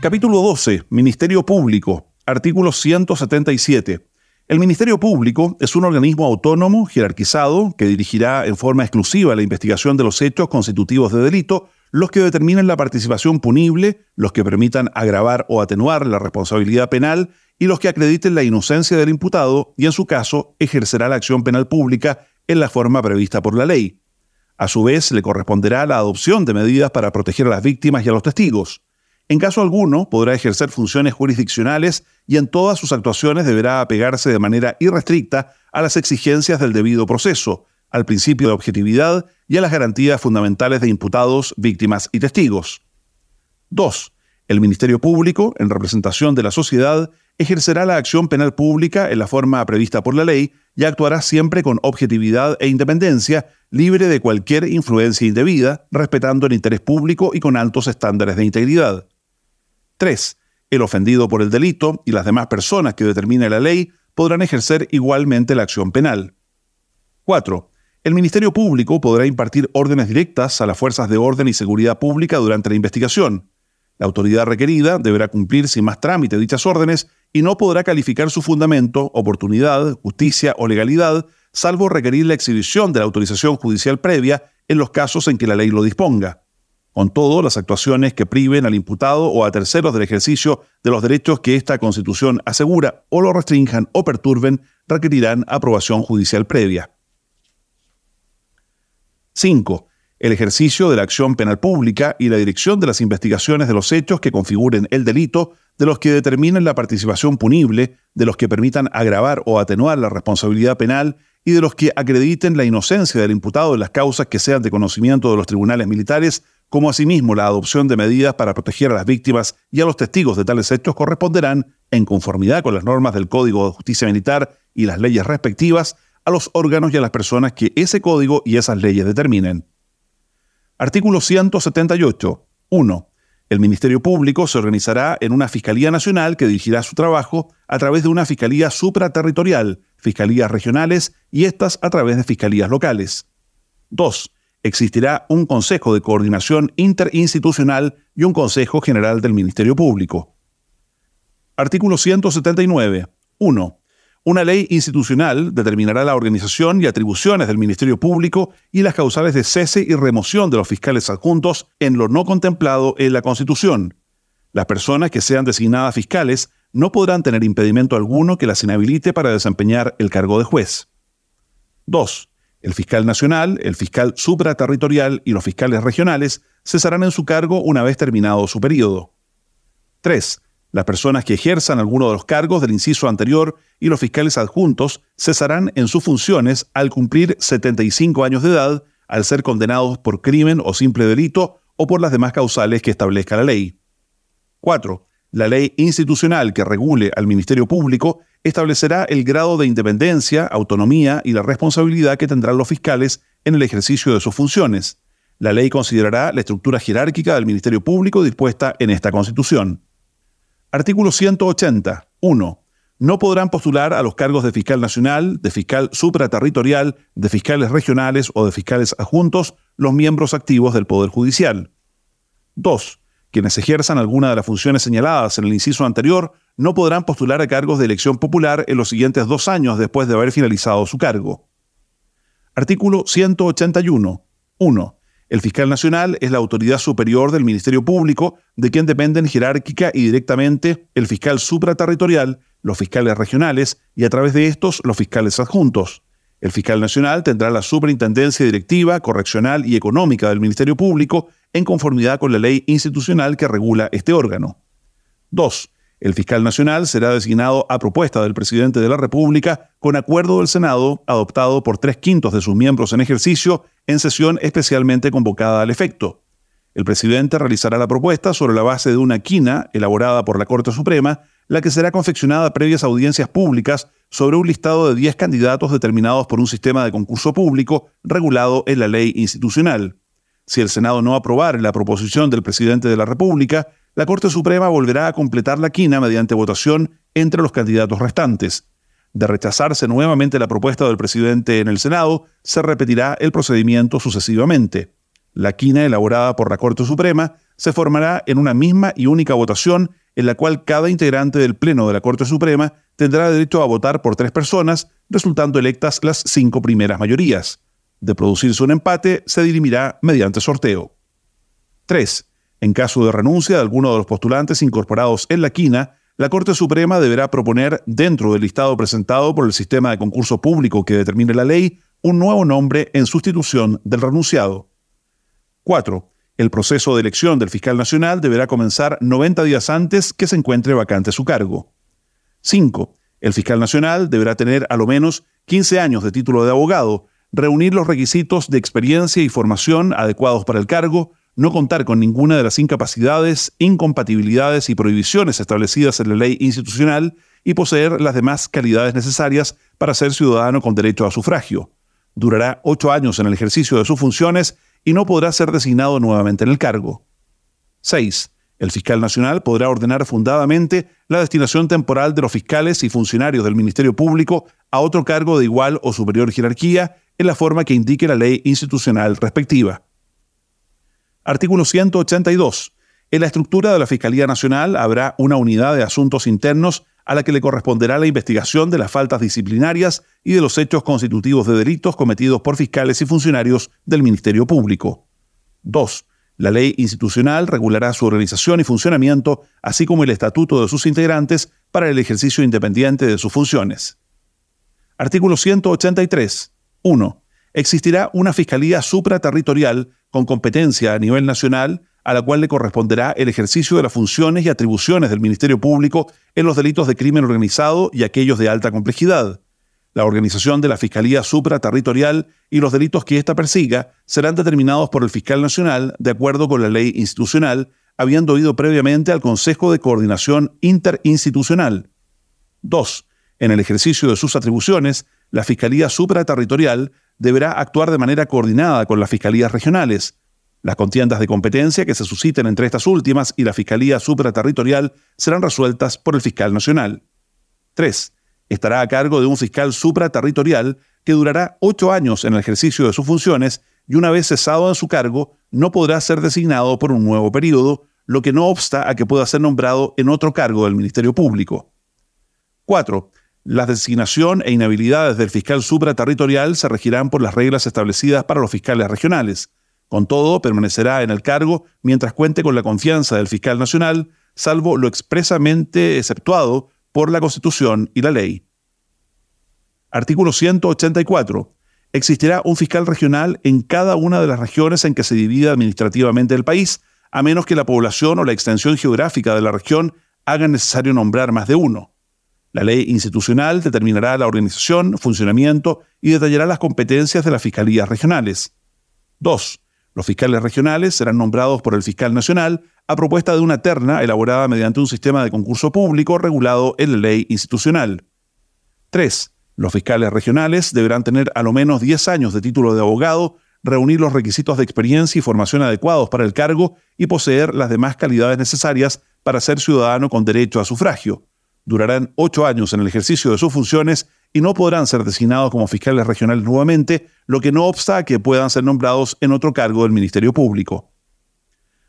Capítulo 12. Ministerio Público. Artículo 177. El Ministerio Público es un organismo autónomo, jerarquizado, que dirigirá en forma exclusiva la investigación de los hechos constitutivos de delito, los que determinen la participación punible, los que permitan agravar o atenuar la responsabilidad penal y los que acrediten la inocencia del imputado y, en su caso, ejercerá la acción penal pública en la forma prevista por la ley. A su vez, le corresponderá la adopción de medidas para proteger a las víctimas y a los testigos. En caso alguno, podrá ejercer funciones jurisdiccionales y en todas sus actuaciones deberá apegarse de manera irrestricta a las exigencias del debido proceso, al principio de objetividad y a las garantías fundamentales de imputados, víctimas y testigos. 2. El Ministerio Público, en representación de la sociedad, ejercerá la acción penal pública en la forma prevista por la ley y actuará siempre con objetividad e independencia, libre de cualquier influencia indebida, respetando el interés público y con altos estándares de integridad. 3. El ofendido por el delito y las demás personas que determine la ley podrán ejercer igualmente la acción penal. 4. El Ministerio Público podrá impartir órdenes directas a las fuerzas de orden y seguridad pública durante la investigación. La autoridad requerida deberá cumplir sin más trámite dichas órdenes y no podrá calificar su fundamento, oportunidad, justicia o legalidad, salvo requerir la exhibición de la autorización judicial previa en los casos en que la ley lo disponga. Con todo, las actuaciones que priven al imputado o a terceros del ejercicio de los derechos que esta Constitución asegura o lo restrinjan o perturben requerirán aprobación judicial previa. 5 el ejercicio de la acción penal pública y la dirección de las investigaciones de los hechos que configuren el delito, de los que determinen la participación punible, de los que permitan agravar o atenuar la responsabilidad penal y de los que acrediten la inocencia del imputado en las causas que sean de conocimiento de los tribunales militares, como asimismo la adopción de medidas para proteger a las víctimas y a los testigos de tales hechos corresponderán, en conformidad con las normas del Código de Justicia Militar y las leyes respectivas, a los órganos y a las personas que ese código y esas leyes determinen. Artículo 178. 1. El Ministerio Público se organizará en una Fiscalía Nacional que dirigirá su trabajo a través de una Fiscalía supraterritorial, Fiscalías regionales y estas a través de Fiscalías locales. 2. Existirá un Consejo de Coordinación Interinstitucional y un Consejo General del Ministerio Público. Artículo 179. 1. Una ley institucional determinará la organización y atribuciones del Ministerio Público y las causales de cese y remoción de los fiscales adjuntos en lo no contemplado en la Constitución. Las personas que sean designadas fiscales no podrán tener impedimento alguno que las inhabilite para desempeñar el cargo de juez. 2. El fiscal nacional, el fiscal supraterritorial y los fiscales regionales cesarán en su cargo una vez terminado su periodo. 3. Las personas que ejerzan alguno de los cargos del inciso anterior y los fiscales adjuntos cesarán en sus funciones al cumplir 75 años de edad, al ser condenados por crimen o simple delito o por las demás causales que establezca la ley. 4. La ley institucional que regule al Ministerio Público establecerá el grado de independencia, autonomía y la responsabilidad que tendrán los fiscales en el ejercicio de sus funciones. La ley considerará la estructura jerárquica del Ministerio Público dispuesta en esta Constitución. Artículo 180. 1. No podrán postular a los cargos de fiscal nacional, de fiscal supraterritorial, de fiscales regionales o de fiscales adjuntos los miembros activos del Poder Judicial. 2. Quienes ejerzan alguna de las funciones señaladas en el inciso anterior no podrán postular a cargos de elección popular en los siguientes dos años después de haber finalizado su cargo. Artículo 181. 1. El fiscal nacional es la autoridad superior del Ministerio Público, de quien dependen jerárquica y directamente el fiscal supraterritorial, los fiscales regionales y a través de estos los fiscales adjuntos. El fiscal nacional tendrá la superintendencia directiva, correccional y económica del Ministerio Público en conformidad con la ley institucional que regula este órgano. 2. El fiscal nacional será designado a propuesta del presidente de la República con acuerdo del Senado adoptado por tres quintos de sus miembros en ejercicio en sesión especialmente convocada al efecto. El presidente realizará la propuesta sobre la base de una quina elaborada por la Corte Suprema, la que será confeccionada previas audiencias públicas sobre un listado de 10 candidatos determinados por un sistema de concurso público regulado en la ley institucional. Si el Senado no aprobara la proposición del presidente de la República, la Corte Suprema volverá a completar la quina mediante votación entre los candidatos restantes. De rechazarse nuevamente la propuesta del presidente en el Senado, se repetirá el procedimiento sucesivamente. La quina elaborada por la Corte Suprema se formará en una misma y única votación en la cual cada integrante del Pleno de la Corte Suprema tendrá derecho a votar por tres personas, resultando electas las cinco primeras mayorías. De producirse un empate, se dirimirá mediante sorteo. 3. En caso de renuncia de alguno de los postulantes incorporados en la quina, la Corte Suprema deberá proponer, dentro del listado presentado por el sistema de concurso público que determine la ley, un nuevo nombre en sustitución del renunciado. 4. El proceso de elección del fiscal nacional deberá comenzar 90 días antes que se encuentre vacante su cargo. 5. El fiscal nacional deberá tener a lo menos 15 años de título de abogado, reunir los requisitos de experiencia y formación adecuados para el cargo, no contar con ninguna de las incapacidades, incompatibilidades y prohibiciones establecidas en la ley institucional y poseer las demás calidades necesarias para ser ciudadano con derecho a sufragio. Durará ocho años en el ejercicio de sus funciones y no podrá ser designado nuevamente en el cargo. 6. El fiscal nacional podrá ordenar fundadamente la destinación temporal de los fiscales y funcionarios del Ministerio Público a otro cargo de igual o superior jerarquía en la forma que indique la ley institucional respectiva. Artículo 182. En la estructura de la Fiscalía Nacional habrá una unidad de asuntos internos a la que le corresponderá la investigación de las faltas disciplinarias y de los hechos constitutivos de delitos cometidos por fiscales y funcionarios del Ministerio Público. 2. La ley institucional regulará su organización y funcionamiento, así como el estatuto de sus integrantes para el ejercicio independiente de sus funciones. Artículo 183. 1. Existirá una Fiscalía supraterritorial con competencia a nivel nacional, a la cual le corresponderá el ejercicio de las funciones y atribuciones del Ministerio Público en los delitos de crimen organizado y aquellos de alta complejidad. La organización de la Fiscalía Supraterritorial y los delitos que ésta persiga serán determinados por el fiscal nacional de acuerdo con la ley institucional, habiendo ido previamente al Consejo de Coordinación Interinstitucional. 2. En el ejercicio de sus atribuciones, la Fiscalía Supraterritorial deberá actuar de manera coordinada con las fiscalías regionales. Las contiendas de competencia que se susciten entre estas últimas y la Fiscalía Supraterritorial serán resueltas por el fiscal nacional. 3. Estará a cargo de un fiscal supraterritorial que durará ocho años en el ejercicio de sus funciones y una vez cesado en su cargo no podrá ser designado por un nuevo periodo, lo que no obsta a que pueda ser nombrado en otro cargo del Ministerio Público. 4. La designación e inhabilidades del fiscal supraterritorial se regirán por las reglas establecidas para los fiscales regionales. Con todo, permanecerá en el cargo mientras cuente con la confianza del fiscal nacional, salvo lo expresamente exceptuado por la Constitución y la ley. Artículo 184. Existirá un fiscal regional en cada una de las regiones en que se divida administrativamente el país, a menos que la población o la extensión geográfica de la región hagan necesario nombrar más de uno. La ley institucional determinará la organización, funcionamiento y detallará las competencias de las fiscalías regionales. 2. Los fiscales regionales serán nombrados por el fiscal nacional a propuesta de una terna elaborada mediante un sistema de concurso público regulado en la ley institucional. 3. Los fiscales regionales deberán tener a lo menos 10 años de título de abogado, reunir los requisitos de experiencia y formación adecuados para el cargo y poseer las demás calidades necesarias para ser ciudadano con derecho a sufragio durarán ocho años en el ejercicio de sus funciones y no podrán ser designados como fiscales regionales nuevamente, lo que no obsta a que puedan ser nombrados en otro cargo del Ministerio Público.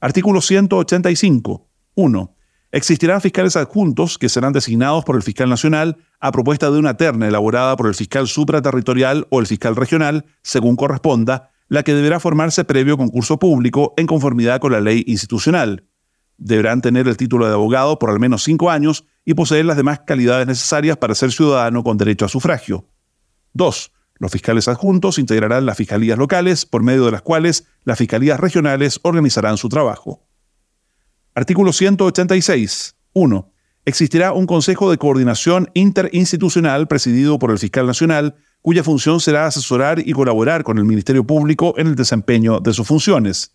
Artículo 185. 1. Existirán fiscales adjuntos que serán designados por el fiscal nacional a propuesta de una terna elaborada por el fiscal supraterritorial o el fiscal regional, según corresponda, la que deberá formarse previo concurso público en conformidad con la ley institucional. Deberán tener el título de abogado por al menos cinco años y poseer las demás calidades necesarias para ser ciudadano con derecho a sufragio. 2. Los fiscales adjuntos integrarán las fiscalías locales, por medio de las cuales las fiscalías regionales organizarán su trabajo. Artículo 186. 1. Existirá un Consejo de Coordinación Interinstitucional presidido por el fiscal nacional, cuya función será asesorar y colaborar con el Ministerio Público en el desempeño de sus funciones.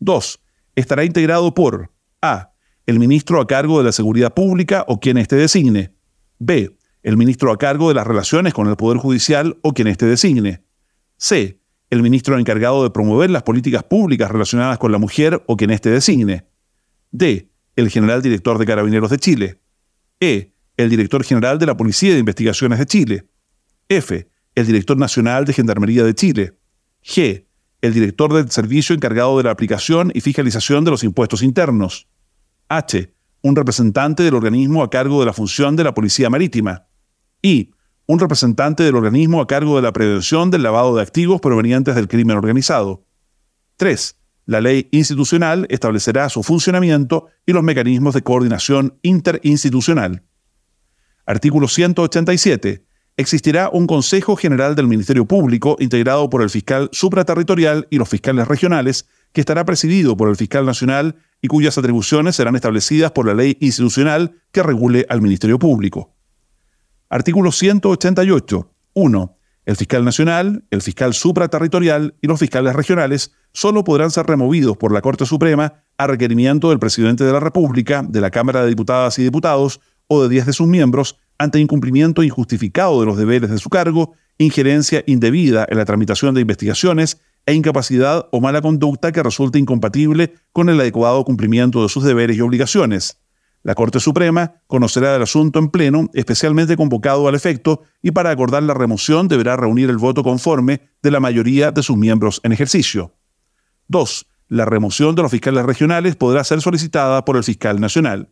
2. Estará integrado por A el ministro a cargo de la seguridad pública o quien éste designe. B. El ministro a cargo de las relaciones con el Poder Judicial o quien éste designe. C. El ministro encargado de promover las políticas públicas relacionadas con la mujer o quien éste designe. D. El general director de Carabineros de Chile. E. El director general de la Policía de Investigaciones de Chile. F. El director nacional de Gendarmería de Chile. G. El director del servicio encargado de la aplicación y fiscalización de los impuestos internos. H. Un representante del organismo a cargo de la función de la Policía Marítima. I. Un representante del organismo a cargo de la prevención del lavado de activos provenientes del crimen organizado. 3. La ley institucional establecerá su funcionamiento y los mecanismos de coordinación interinstitucional. Artículo 187. Existirá un Consejo General del Ministerio Público integrado por el fiscal supraterritorial y los fiscales regionales, que estará presidido por el fiscal nacional y cuyas atribuciones serán establecidas por la ley institucional que regule al Ministerio Público. Artículo 188. 1. El fiscal nacional, el fiscal supraterritorial y los fiscales regionales solo podrán ser removidos por la Corte Suprema a requerimiento del presidente de la República, de la Cámara de Diputadas y Diputados o de 10 de sus miembros ante incumplimiento injustificado de los deberes de su cargo, injerencia indebida en la tramitación de investigaciones e incapacidad o mala conducta que resulte incompatible con el adecuado cumplimiento de sus deberes y obligaciones. La Corte Suprema conocerá el asunto en pleno, especialmente convocado al efecto, y para acordar la remoción deberá reunir el voto conforme de la mayoría de sus miembros en ejercicio. 2. La remoción de los fiscales regionales podrá ser solicitada por el fiscal nacional.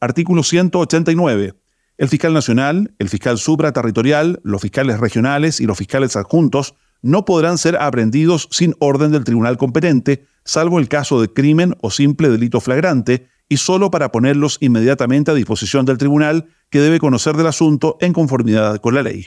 Artículo 189. El fiscal nacional, el fiscal supraterritorial, los fiscales regionales y los fiscales adjuntos no podrán ser aprendidos sin orden del tribunal competente, salvo el caso de crimen o simple delito flagrante, y solo para ponerlos inmediatamente a disposición del tribunal, que debe conocer del asunto en conformidad con la ley.